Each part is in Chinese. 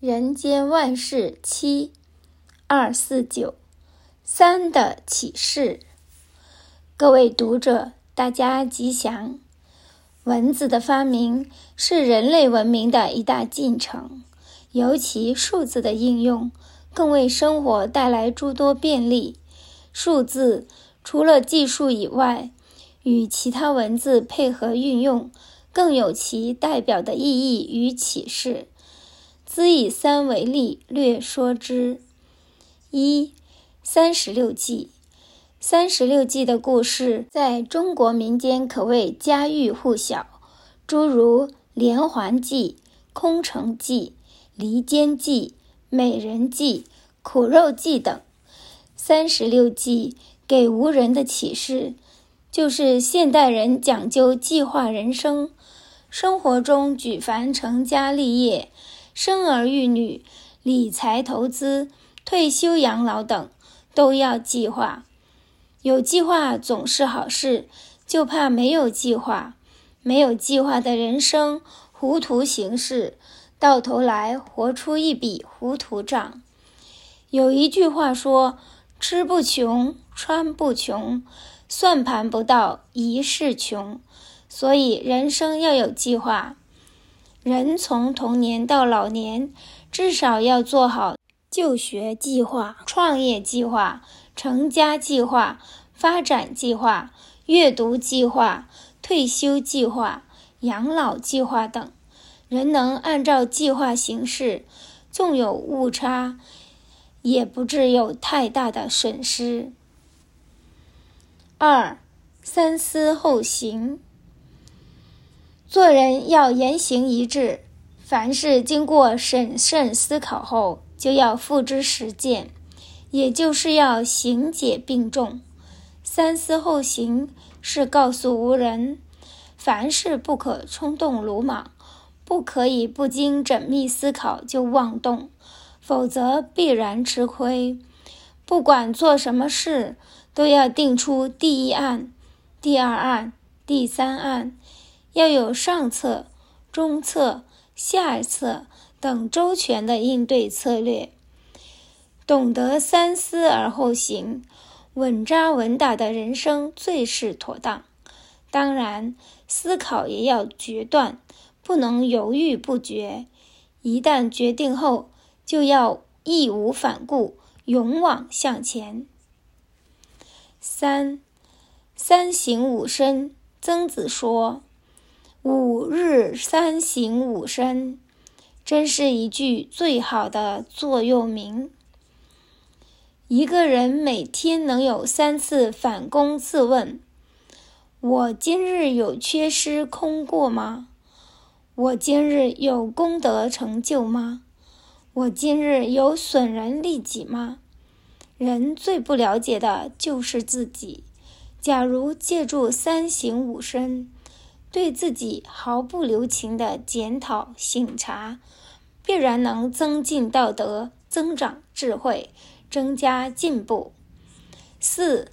人间万事七二四九三的启示，各位读者，大家吉祥。文字的发明是人类文明的一大进程，尤其数字的应用，更为生活带来诸多便利。数字除了技术以外，与其他文字配合运用，更有其代表的意义与启示。兹以三为例，略说之。一、三十六计。三十六计的故事在中国民间可谓家喻户晓，诸如连环计、空城计、离间计、美人计、苦肉计等。三十六计给吾人的启示，就是现代人讲究计划人生，生活中举凡成家立业。生儿育女、理财投资、退休养老等，都要计划。有计划总是好事，就怕没有计划。没有计划的人生，糊涂行事，到头来活出一笔糊涂账。有一句话说：“吃不穷，穿不穷，算盘不到，一世穷。”所以人生要有计划。人从童年到老年，至少要做好就学计划、创业计划、成家计划、发展计划、阅读计划、退休计划、养老计划等。人能按照计划行事，纵有误差，也不致有太大的损失。二、三思后行。做人要言行一致，凡事经过审慎思考后，就要付之实践，也就是要行解并重。三思后行是告诉无人，凡事不可冲动鲁莽，不可以不经缜密思考就妄动，否则必然吃亏。不管做什么事，都要定出第一案、第二案、第三案。要有上策、中策、下策等周全的应对策略，懂得三思而后行，稳扎稳打的人生最是妥当。当然，思考也要决断，不能犹豫不决。一旦决定后，就要义无反顾，勇往向前。三，三省吾身。曾子说。吾日三省吾身，真是一句最好的座右铭。一个人每天能有三次反躬自问：我今日有缺失空过吗？我今日有功德成就吗？我今日有损人利己吗？人最不了解的就是自己。假如借助三省吾身，对自己毫不留情的检讨省察，必然能增进道德、增长智慧、增加进步。四，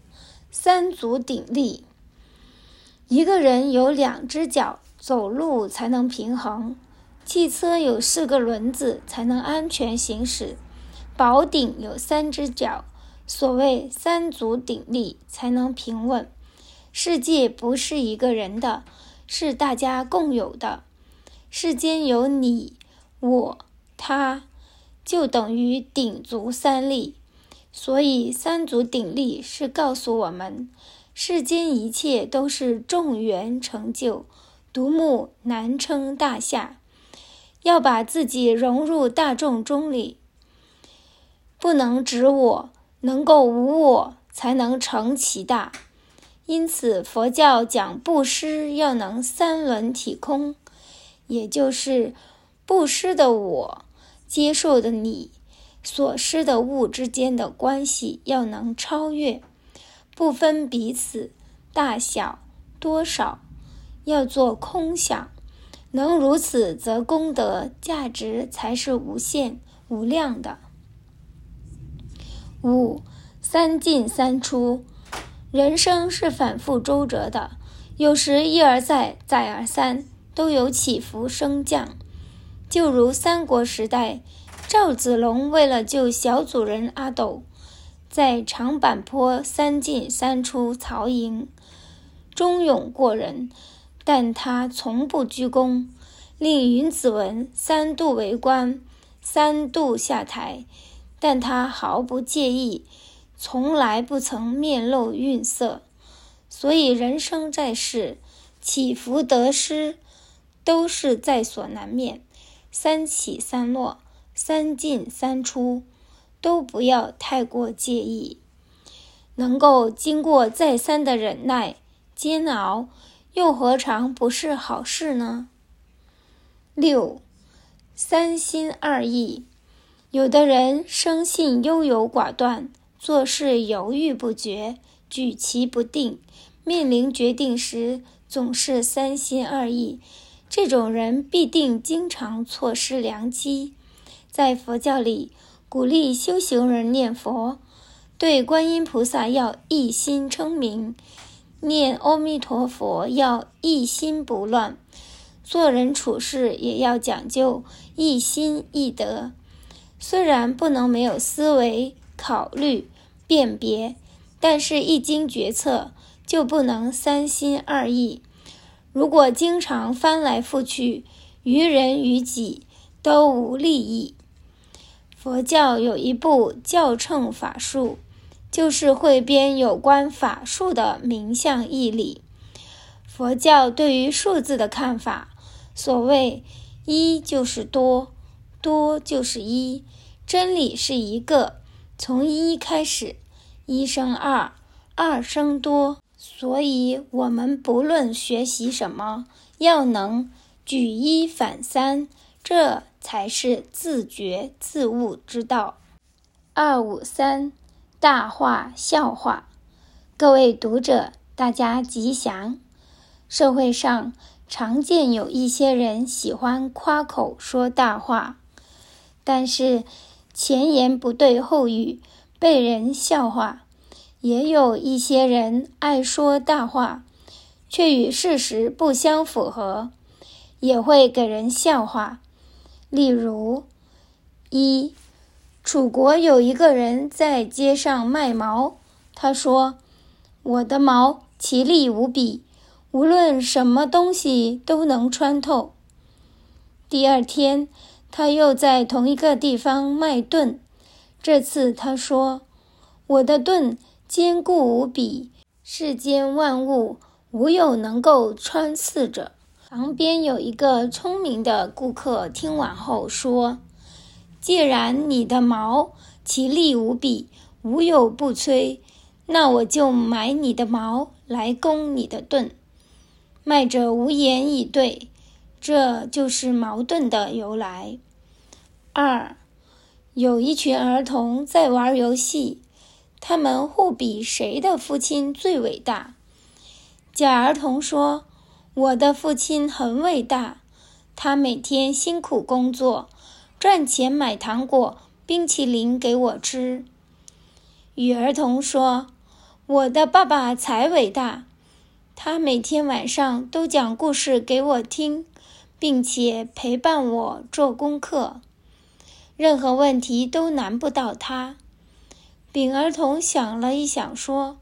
三足鼎立。一个人有两只脚，走路才能平衡；汽车有四个轮子，才能安全行驶；宝鼎有三只脚，所谓三足鼎立，才能平稳。世界不是一个人的。是大家共有的。世间有你、我、他，就等于鼎足三立。所以三足鼎立是告诉我们，世间一切都是众缘成就，独木难称大厦。要把自己融入大众中里，不能只我，能够无我，才能成其大。因此，佛教讲布施要能三轮体空，也就是布施的我、接受的你、所施的物之间的关系要能超越，不分彼此大小多少，要做空想。能如此，则功德价值才是无限无量的。五，三进三出。人生是反复周折的，有时一而再，再而三，都有起伏升降。就如三国时代，赵子龙为了救小主人阿斗，在长坂坡三进三出曹营，忠勇过人，但他从不居功，令云子文三度为官，三度下台，但他毫不介意，从来不曾面露愠色。所以人生在世，起伏得失都是在所难免，三起三落，三进三出，都不要太过介意。能够经过再三的忍耐煎熬，又何尝不是好事呢？六，三心二意。有的人生性优柔寡断，做事犹豫不决，举棋不定，面临决定时总是三心二意。这种人必定经常错失良机。在佛教里，鼓励修行人念佛。对观音菩萨要一心称名，念阿弥陀佛要一心不乱，做人处事也要讲究一心一德。虽然不能没有思维、考虑、辨别，但是一经决策就不能三心二意。如果经常翻来覆去，于人于己都无利益。佛教有一部教称法术。就是汇编有关法术的名相义理。佛教对于数字的看法，所谓一就是多，多就是一，真理是一个，从一开始，一生二，二生多。所以，我们不论学习什么，要能举一反三，这才是自觉自悟之道。二五三。大话笑话，各位读者，大家吉祥。社会上常见有一些人喜欢夸口说大话，但是前言不对后语，被人笑话；也有一些人爱说大话，却与事实不相符合，也会给人笑话。例如，一。楚国有一个人在街上卖毛，他说：“我的毛奇丽无比，无论什么东西都能穿透。”第二天，他又在同一个地方卖盾，这次他说：“我的盾坚固无比，世间万物无有能够穿刺者。”旁边有一个聪明的顾客听完后说。既然你的矛奇丽无比，无有不摧，那我就买你的矛来攻你的盾。卖者无言以对，这就是矛盾的由来。二，有一群儿童在玩游戏，他们互比谁的父亲最伟大。甲儿童说：“我的父亲很伟大，他每天辛苦工作。”赚钱买糖果、冰淇淋给我吃。乙儿童说：“我的爸爸才伟大，他每天晚上都讲故事给我听，并且陪伴我做功课，任何问题都难不倒他。”丙儿童想了一想说：“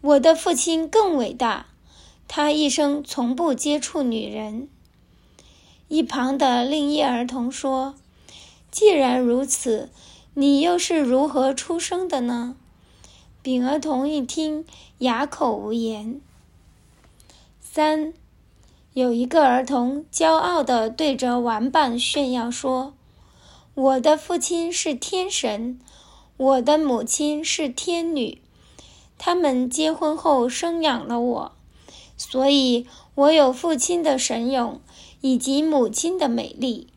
我的父亲更伟大，他一生从不接触女人。”一旁的另一儿童说。既然如此，你又是如何出生的呢？丙儿童一听，哑口无言。三，有一个儿童骄傲地对着玩伴炫耀说：“我的父亲是天神，我的母亲是天女，他们结婚后生养了我，所以我有父亲的神勇，以及母亲的美丽。”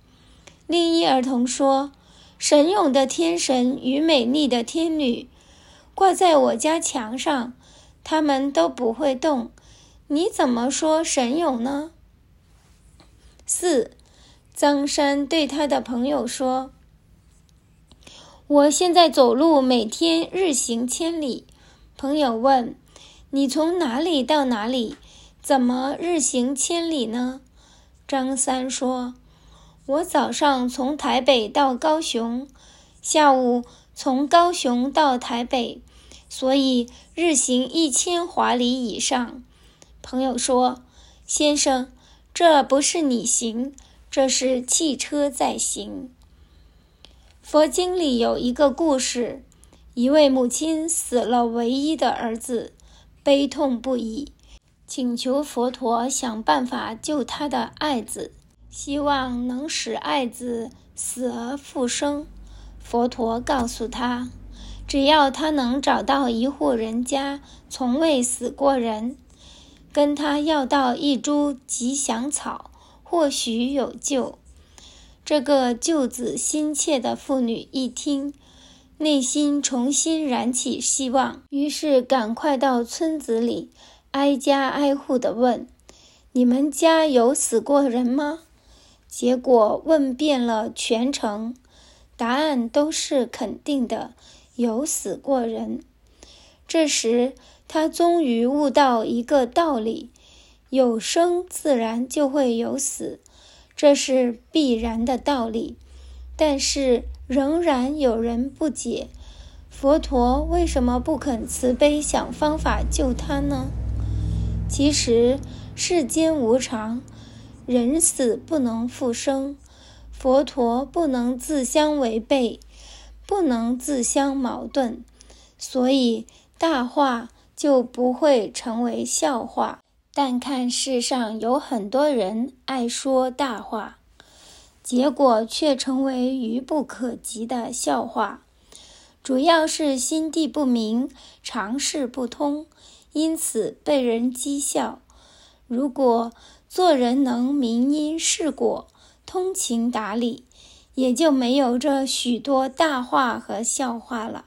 另一儿童说：“神勇的天神与美丽的天女挂在我家墙上，他们都不会动。你怎么说神勇呢？”四，张三对他的朋友说：“我现在走路每天日行千里。”朋友问：“你从哪里到哪里？怎么日行千里呢？”张三说。我早上从台北到高雄，下午从高雄到台北，所以日行一千华里以上。朋友说：“先生，这不是你行，这是汽车在行。”佛经里有一个故事，一位母亲死了唯一的儿子，悲痛不已，请求佛陀想办法救他的爱子。希望能使爱子死而复生。佛陀告诉他，只要他能找到一户人家从未死过人，跟他要到一株吉祥草，或许有救。这个救子心切的妇女一听，内心重新燃起希望，于是赶快到村子里挨家挨户的问：“你们家有死过人吗？”结果问遍了全城，答案都是肯定的，有死过人。这时，他终于悟到一个道理：有生自然就会有死，这是必然的道理。但是，仍然有人不解：佛陀为什么不肯慈悲想方法救他呢？其实，世间无常。人死不能复生，佛陀不能自相违背，不能自相矛盾，所以大话就不会成为笑话。但看世上有很多人爱说大话，结果却成为愚不可及的笑话，主要是心地不明，常识不通，因此被人讥笑。如果做人能明因事果，通情达理，也就没有这许多大话和笑话了。